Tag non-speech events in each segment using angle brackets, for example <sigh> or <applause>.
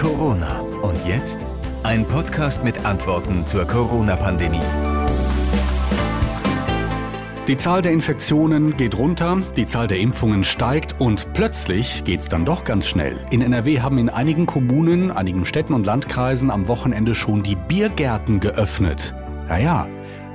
Corona. Und jetzt ein Podcast mit Antworten zur Corona-Pandemie. Die Zahl der Infektionen geht runter, die Zahl der Impfungen steigt und plötzlich geht's dann doch ganz schnell. In NRW haben in einigen Kommunen, einigen Städten und Landkreisen am Wochenende schon die Biergärten geöffnet. Naja,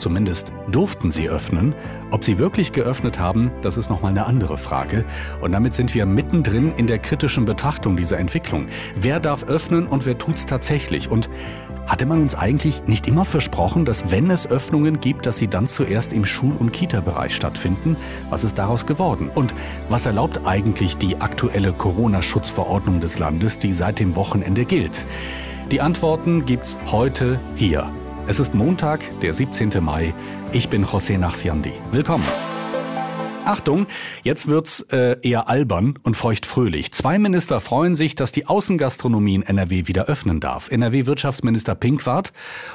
Zumindest durften sie öffnen. Ob sie wirklich geöffnet haben, das ist nochmal eine andere Frage. Und damit sind wir mittendrin in der kritischen Betrachtung dieser Entwicklung. Wer darf öffnen und wer tut's tatsächlich? Und hatte man uns eigentlich nicht immer versprochen, dass wenn es Öffnungen gibt, dass sie dann zuerst im Schul- und Kita-Bereich stattfinden? Was ist daraus geworden? Und was erlaubt eigentlich die aktuelle Corona-Schutzverordnung des Landes, die seit dem Wochenende gilt? Die Antworten gibt's heute hier es ist Montag, der 17. Mai. Ich bin José Nachsiandi. Willkommen. Achtung, jetzt wird's äh, eher albern und feuchtfröhlich. Zwei Minister freuen sich, dass die Außengastronomie in NRW wieder öffnen darf. NRW-Wirtschaftsminister Pinkwart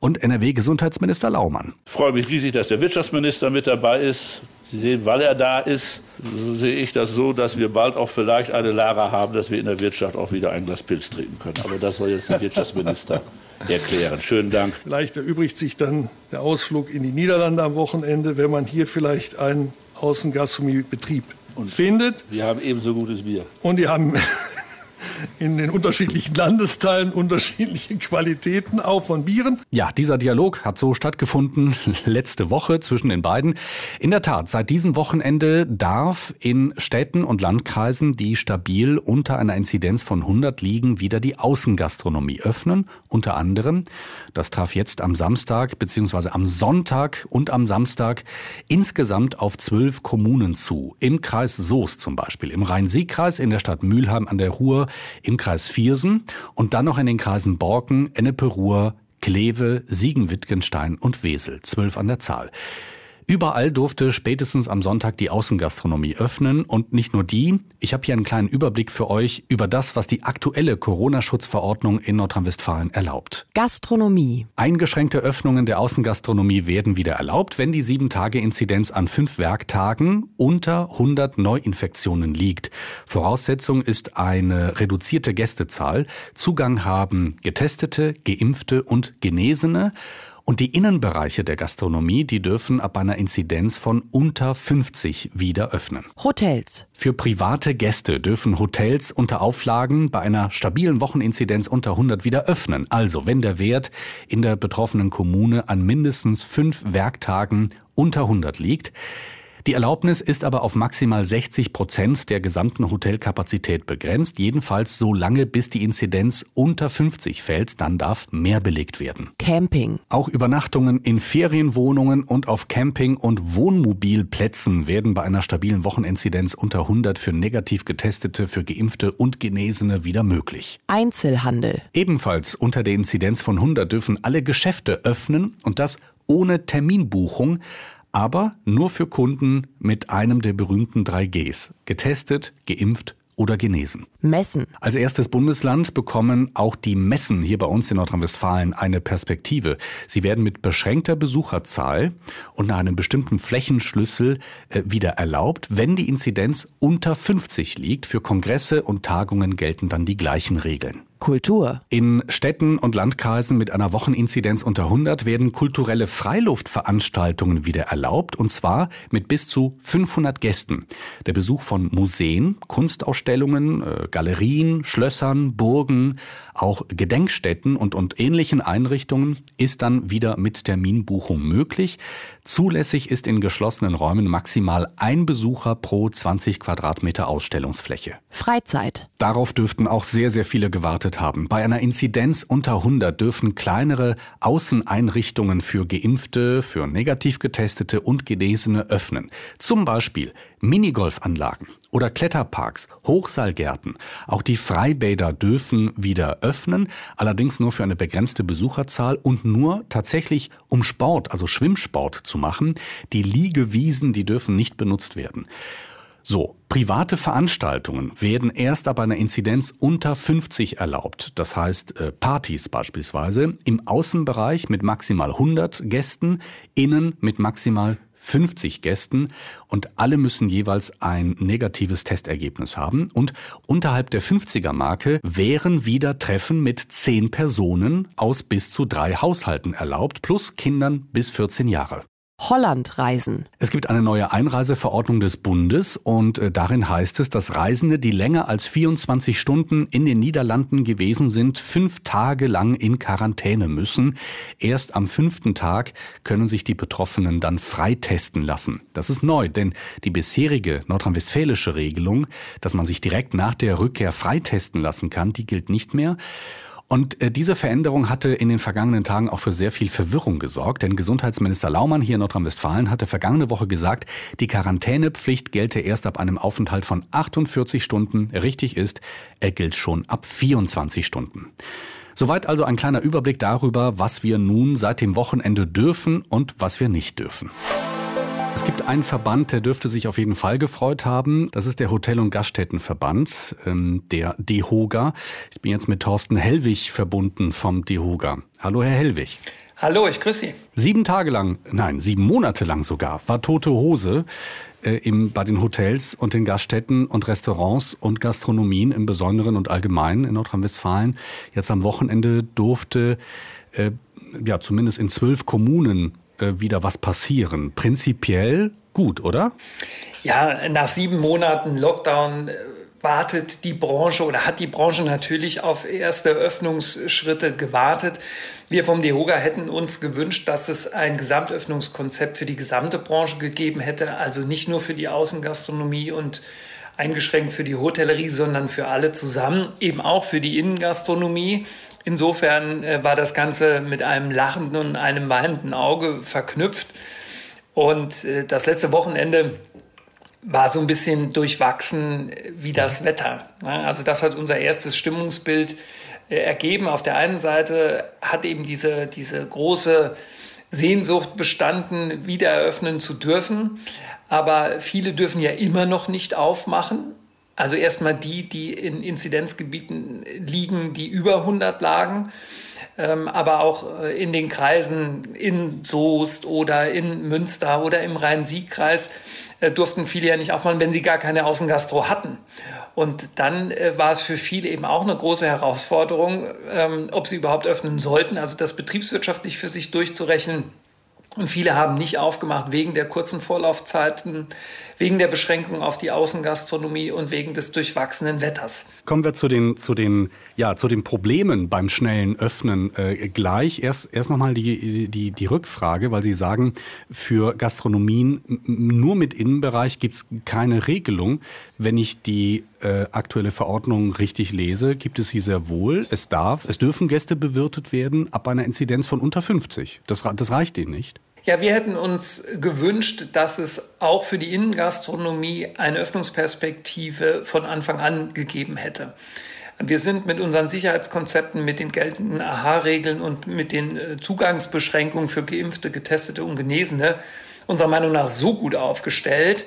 und NRW-Gesundheitsminister Laumann. Ich freue mich riesig, dass der Wirtschaftsminister mit dabei ist. Sie sehen, weil er da ist, sehe ich das so, dass wir bald auch vielleicht eine Lara haben, dass wir in der Wirtschaft auch wieder ein Glas Pilz trinken können. Aber das soll jetzt der <laughs> Wirtschaftsminister erklären. Schönen Dank. Vielleicht erübrigt sich dann der Ausflug in die Niederlande am Wochenende, wenn man hier vielleicht einen Außengastronomiebetrieb findet. Wir haben ebenso gutes Bier. Und die haben in den unterschiedlichen Landesteilen unterschiedliche Qualitäten auch von Bieren. Ja, dieser Dialog hat so stattgefunden letzte Woche zwischen den beiden. In der Tat, seit diesem Wochenende darf in Städten und Landkreisen, die stabil unter einer Inzidenz von 100 liegen, wieder die Außengastronomie öffnen. Unter anderem, das traf jetzt am Samstag bzw. am Sonntag und am Samstag insgesamt auf zwölf Kommunen zu. Im Kreis Soest zum Beispiel, im Rhein-Sieg-Kreis, in der Stadt Mülheim an der Ruhr, im Kreis Viersen und dann noch in den Kreisen Borken, Ennepe-Ruhr, Kleve, Siegen-Wittgenstein und Wesel, zwölf an der Zahl. Überall durfte spätestens am Sonntag die Außengastronomie öffnen und nicht nur die. Ich habe hier einen kleinen Überblick für euch über das, was die aktuelle Corona-Schutzverordnung in Nordrhein-Westfalen erlaubt. Gastronomie. Eingeschränkte Öffnungen der Außengastronomie werden wieder erlaubt, wenn die 7-Tage-Inzidenz an fünf Werktagen unter 100 Neuinfektionen liegt. Voraussetzung ist eine reduzierte Gästezahl. Zugang haben Getestete, Geimpfte und Genesene. Und die Innenbereiche der Gastronomie, die dürfen ab einer Inzidenz von unter 50 wieder öffnen. Hotels. Für private Gäste dürfen Hotels unter Auflagen bei einer stabilen Wocheninzidenz unter 100 wieder öffnen. Also wenn der Wert in der betroffenen Kommune an mindestens fünf Werktagen unter 100 liegt. Die Erlaubnis ist aber auf maximal 60 Prozent der gesamten Hotelkapazität begrenzt, jedenfalls so lange, bis die Inzidenz unter 50 fällt, dann darf mehr belegt werden. Camping. Auch Übernachtungen in Ferienwohnungen und auf Camping- und Wohnmobilplätzen werden bei einer stabilen Wocheninzidenz unter 100 für negativ getestete, für geimpfte und Genesene wieder möglich. Einzelhandel. Ebenfalls unter der Inzidenz von 100 dürfen alle Geschäfte öffnen und das ohne Terminbuchung aber nur für Kunden mit einem der berühmten drei Gs. Getestet, geimpft oder genesen. Messen. Als erstes Bundesland bekommen auch die Messen hier bei uns in Nordrhein-Westfalen eine Perspektive. Sie werden mit beschränkter Besucherzahl und nach einem bestimmten Flächenschlüssel äh, wieder erlaubt, wenn die Inzidenz unter 50 liegt. Für Kongresse und Tagungen gelten dann die gleichen Regeln. Kultur. In Städten und Landkreisen mit einer Wocheninzidenz unter 100 werden kulturelle Freiluftveranstaltungen wieder erlaubt, und zwar mit bis zu 500 Gästen. Der Besuch von Museen, Kunstausstellungen, äh, Galerien, Schlössern, Burgen, auch Gedenkstätten und, und ähnlichen Einrichtungen ist dann wieder mit Terminbuchung möglich. Zulässig ist in geschlossenen Räumen maximal ein Besucher pro 20 Quadratmeter Ausstellungsfläche. Freizeit. Darauf dürften auch sehr, sehr viele gewartet haben. Bei einer Inzidenz unter 100 dürfen kleinere Außeneinrichtungen für Geimpfte, für negativ getestete und Genesene öffnen. Zum Beispiel Minigolfanlagen oder Kletterparks, Hochseilgärten. Auch die Freibäder dürfen wieder öffnen, allerdings nur für eine begrenzte Besucherzahl und nur tatsächlich um Sport, also Schwimmsport zu machen. Die Liegewiesen, die dürfen nicht benutzt werden. So, private Veranstaltungen werden erst ab einer Inzidenz unter 50 erlaubt. Das heißt äh, Partys beispielsweise im Außenbereich mit maximal 100 Gästen, innen mit maximal 50 Gästen und alle müssen jeweils ein negatives Testergebnis haben. Und unterhalb der 50er-Marke wären wieder Treffen mit 10 Personen aus bis zu drei Haushalten erlaubt, plus Kindern bis 14 Jahre. Holland reisen. Es gibt eine neue Einreiseverordnung des Bundes und äh, darin heißt es, dass Reisende, die länger als 24 Stunden in den Niederlanden gewesen sind, fünf Tage lang in Quarantäne müssen. Erst am fünften Tag können sich die Betroffenen dann freitesten lassen. Das ist neu, denn die bisherige nordrhein-westfälische Regelung, dass man sich direkt nach der Rückkehr freitesten lassen kann, die gilt nicht mehr. Und äh, diese Veränderung hatte in den vergangenen Tagen auch für sehr viel Verwirrung gesorgt, denn Gesundheitsminister Laumann hier in Nordrhein-Westfalen hatte vergangene Woche gesagt, die Quarantänepflicht gelte erst ab einem Aufenthalt von 48 Stunden. Richtig ist, er gilt schon ab 24 Stunden. Soweit also ein kleiner Überblick darüber, was wir nun seit dem Wochenende dürfen und was wir nicht dürfen. Es gibt einen Verband, der dürfte sich auf jeden Fall gefreut haben. Das ist der Hotel- und Gaststättenverband, ähm, der DEHOGA. Ich bin jetzt mit Thorsten Hellwig verbunden vom DEHOGA. Hallo, Herr Hellwig. Hallo, ich grüße Sie. Sieben Tage lang, nein, sieben Monate lang sogar, war tote Hose äh, im, bei den Hotels und den Gaststätten und Restaurants und Gastronomien im Besonderen und Allgemeinen in Nordrhein-Westfalen. Jetzt am Wochenende durfte äh, ja zumindest in zwölf Kommunen wieder was passieren. Prinzipiell gut, oder? Ja, nach sieben Monaten Lockdown äh, wartet die Branche oder hat die Branche natürlich auf erste Öffnungsschritte gewartet. Wir vom DEHOGA hätten uns gewünscht, dass es ein Gesamtöffnungskonzept für die gesamte Branche gegeben hätte, also nicht nur für die Außengastronomie und eingeschränkt für die Hotellerie, sondern für alle zusammen, eben auch für die Innengastronomie. Insofern äh, war das Ganze mit einem lachenden und einem weinenden Auge verknüpft. Und äh, das letzte Wochenende war so ein bisschen durchwachsen wie das Wetter. Also das hat unser erstes Stimmungsbild äh, ergeben. Auf der einen Seite hat eben diese, diese große Sehnsucht bestanden, wieder eröffnen zu dürfen. Aber viele dürfen ja immer noch nicht aufmachen. Also erstmal die, die in Inzidenzgebieten liegen, die über 100 lagen, ähm, aber auch äh, in den Kreisen in Soest oder in Münster oder im Rhein-Sieg-Kreis äh, durften viele ja nicht aufmachen, wenn sie gar keine Außengastro hatten. Und dann äh, war es für viele eben auch eine große Herausforderung, ähm, ob sie überhaupt öffnen sollten, also das betriebswirtschaftlich für sich durchzurechnen und viele haben nicht aufgemacht wegen der kurzen Vorlaufzeiten, wegen der Beschränkung auf die Außengastronomie und wegen des durchwachsenen Wetters. Kommen wir zu den, zu den, ja, zu den Problemen beim schnellen Öffnen äh, gleich. Erst, erst nochmal die, die, die Rückfrage, weil Sie sagen, für Gastronomien nur mit Innenbereich gibt es keine Regelung. Wenn ich die äh, aktuelle Verordnung richtig lese, gibt es sie sehr wohl. Es darf, es dürfen Gäste bewirtet werden ab einer Inzidenz von unter 50. Das, das reicht Ihnen nicht. Ja, wir hätten uns gewünscht, dass es auch für die Innengastronomie eine Öffnungsperspektive von Anfang an gegeben hätte. Wir sind mit unseren Sicherheitskonzepten, mit den geltenden AHA-Regeln und mit den äh, Zugangsbeschränkungen für Geimpfte, Getestete und Genesene unserer Meinung nach so gut aufgestellt,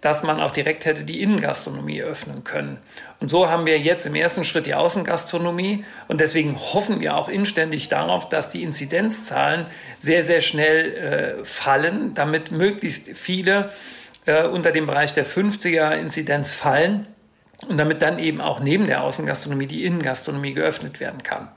dass man auch direkt hätte die Innengastronomie öffnen können. Und so haben wir jetzt im ersten Schritt die Außengastronomie und deswegen hoffen wir auch inständig darauf, dass die Inzidenzzahlen sehr, sehr schnell äh, fallen, damit möglichst viele äh, unter dem Bereich der 50er Inzidenz fallen und damit dann eben auch neben der Außengastronomie die Innengastronomie geöffnet werden kann.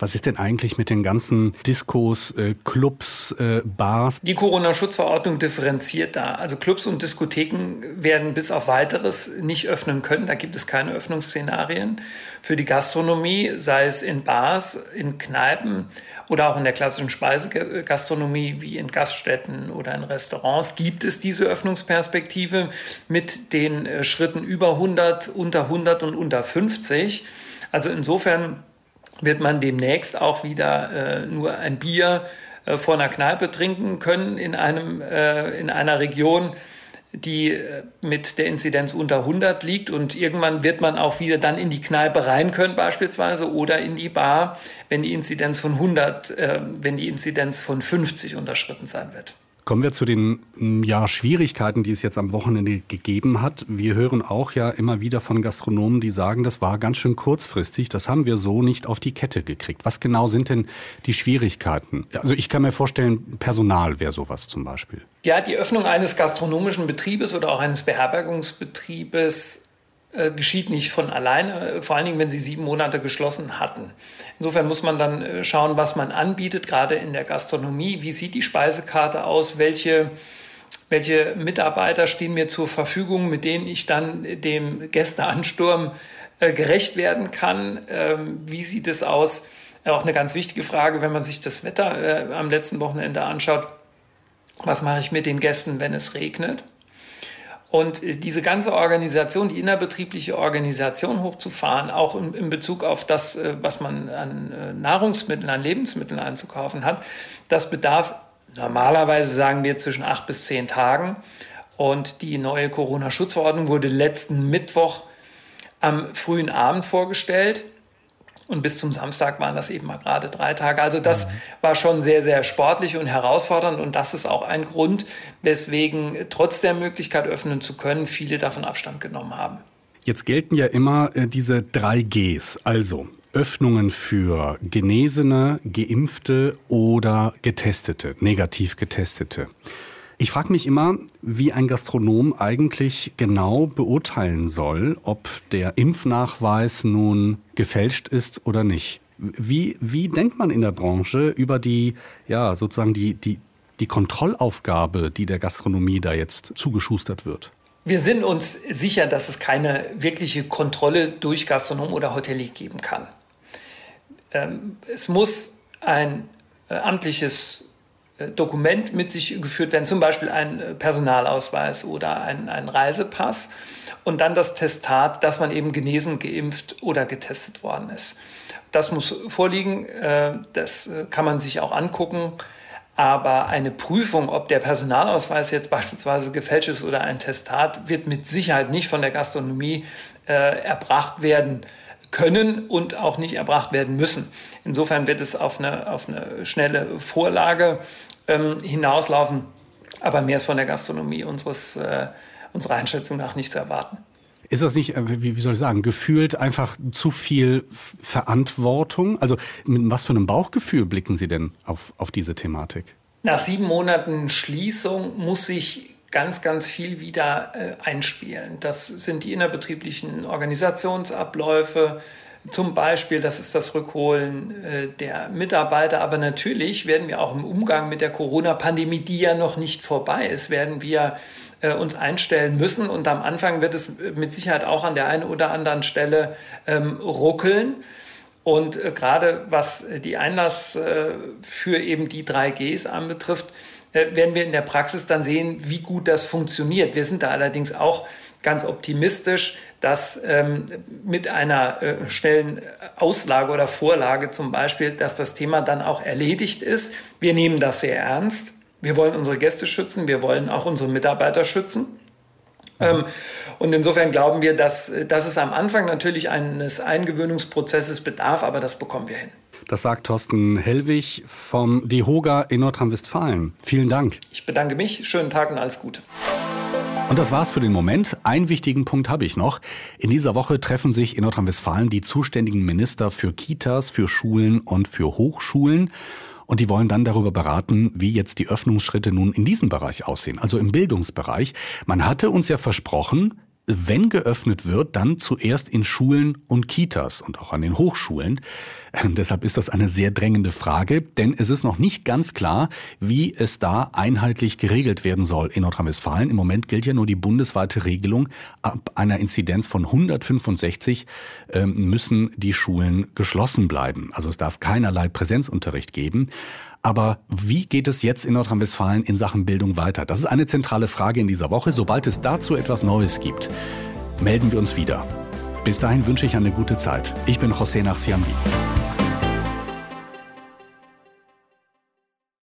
Was ist denn eigentlich mit den ganzen Diskos, äh, Clubs, äh, Bars? Die Corona-Schutzverordnung differenziert da. Also Clubs und Diskotheken werden bis auf weiteres nicht öffnen können. Da gibt es keine Öffnungsszenarien. Für die Gastronomie, sei es in Bars, in Kneipen oder auch in der klassischen Speisegastronomie wie in Gaststätten oder in Restaurants, gibt es diese Öffnungsperspektive mit den äh, Schritten über 100, unter 100 und unter 50. Also insofern wird man demnächst auch wieder äh, nur ein Bier äh, vor einer Kneipe trinken können in, einem, äh, in einer Region, die äh, mit der Inzidenz unter 100 liegt. Und irgendwann wird man auch wieder dann in die Kneipe rein können beispielsweise oder in die Bar, wenn die Inzidenz von 100, äh, wenn die Inzidenz von 50 unterschritten sein wird. Kommen wir zu den mm, ja, Schwierigkeiten, die es jetzt am Wochenende gegeben hat. Wir hören auch ja immer wieder von Gastronomen, die sagen, das war ganz schön kurzfristig, das haben wir so nicht auf die Kette gekriegt. Was genau sind denn die Schwierigkeiten? Also ich kann mir vorstellen, Personal wäre sowas zum Beispiel. Ja, die Öffnung eines gastronomischen Betriebes oder auch eines Beherbergungsbetriebes äh, geschieht nicht von alleine, äh, vor allen Dingen, wenn sie sieben Monate geschlossen hatten. Insofern muss man dann äh, schauen, was man anbietet, gerade in der Gastronomie. Wie sieht die Speisekarte aus? Welche, welche Mitarbeiter stehen mir zur Verfügung, mit denen ich dann dem Gästeansturm gerecht werden kann? Ähm, wie sieht es aus? Auch eine ganz wichtige Frage, wenn man sich das Wetter am letzten Wochenende anschaut. Was mache ich mit den Gästen, wenn es regnet? Und äh, diese ganze Organisation, die innerbetriebliche Organisation hochzufahren, auch in, in Bezug auf das, äh, was man an äh, Nahrungsmitteln, an Lebensmitteln einzukaufen hat, das bedarf normalerweise, sagen wir, zwischen acht bis zehn Tagen. Und die neue Corona-Schutzverordnung wurde letzten Mittwoch am frühen Abend vorgestellt. Und bis zum Samstag waren das eben mal gerade drei Tage. Also das mhm. war schon sehr, sehr sportlich und herausfordernd. Und das ist auch ein Grund, weswegen trotz der Möglichkeit öffnen zu können, viele davon Abstand genommen haben. Jetzt gelten ja immer äh, diese drei Gs. Also Öffnungen für Genesene, Geimpfte oder Getestete, negativ Getestete. Ich frage mich immer, wie ein Gastronom eigentlich genau beurteilen soll, ob der Impfnachweis nun gefälscht ist oder nicht. Wie, wie denkt man in der Branche über die, ja, sozusagen die, die, die Kontrollaufgabe, die der Gastronomie da jetzt zugeschustert wird? Wir sind uns sicher, dass es keine wirkliche Kontrolle durch Gastronom oder Hotelier geben kann. Ähm, es muss ein äh, amtliches Dokument mit sich geführt werden, zum Beispiel ein äh, Personalausweis oder ein, ein Reisepass und dann das Testat, dass man eben genesen, geimpft oder getestet worden ist. Das muss vorliegen, äh, das kann man sich auch angucken. Aber eine Prüfung, ob der Personalausweis jetzt beispielsweise gefälscht ist oder ein Testat, wird mit Sicherheit nicht von der Gastronomie erbracht werden können und auch nicht erbracht werden müssen. Insofern wird es auf eine, auf eine schnelle Vorlage ähm, hinauslaufen. Aber mehr ist von der Gastronomie unseres, äh, unserer Einschätzung nach nicht zu erwarten. Ist das nicht, äh, wie, wie soll ich sagen, gefühlt einfach zu viel Verantwortung? Also mit was für einem Bauchgefühl blicken Sie denn auf, auf diese Thematik? Nach sieben Monaten Schließung muss sich ganz, ganz viel wieder äh, einspielen. Das sind die innerbetrieblichen Organisationsabläufe, zum Beispiel, das ist das Rückholen äh, der Mitarbeiter. Aber natürlich werden wir auch im Umgang mit der Corona-Pandemie, die ja noch nicht vorbei ist, werden wir äh, uns einstellen müssen. Und am Anfang wird es mit Sicherheit auch an der einen oder anderen Stelle ähm, ruckeln. Und äh, gerade was die Einlass äh, für eben die 3Gs anbetrifft, äh, werden wir in der Praxis dann sehen, wie gut das funktioniert. Wir sind da allerdings auch ganz optimistisch, dass ähm, mit einer äh, schnellen Auslage oder Vorlage zum Beispiel, dass das Thema dann auch erledigt ist. Wir nehmen das sehr ernst. Wir wollen unsere Gäste schützen, wir wollen auch unsere Mitarbeiter schützen. Ähm, und insofern glauben wir, dass, dass es am Anfang natürlich eines Eingewöhnungsprozesses bedarf, aber das bekommen wir hin. Das sagt Thorsten Hellwig vom DEHOGA in Nordrhein-Westfalen. Vielen Dank. Ich bedanke mich. Schönen Tag und alles Gute. Und das war's für den Moment. Einen wichtigen Punkt habe ich noch. In dieser Woche treffen sich in Nordrhein-Westfalen die zuständigen Minister für Kitas, für Schulen und für Hochschulen. Und die wollen dann darüber beraten, wie jetzt die Öffnungsschritte nun in diesem Bereich aussehen, also im Bildungsbereich. Man hatte uns ja versprochen, wenn geöffnet wird, dann zuerst in Schulen und Kitas und auch an den Hochschulen. Ähm, deshalb ist das eine sehr drängende Frage, denn es ist noch nicht ganz klar, wie es da einheitlich geregelt werden soll in Nordrhein-Westfalen. Im Moment gilt ja nur die bundesweite Regelung. Ab einer Inzidenz von 165 ähm, müssen die Schulen geschlossen bleiben. Also es darf keinerlei Präsenzunterricht geben. Aber wie geht es jetzt in Nordrhein-Westfalen in Sachen Bildung weiter? Das ist eine zentrale Frage in dieser Woche. Sobald es dazu etwas Neues gibt, melden wir uns wieder. Bis dahin wünsche ich eine gute Zeit. Ich bin José Nachsiambi.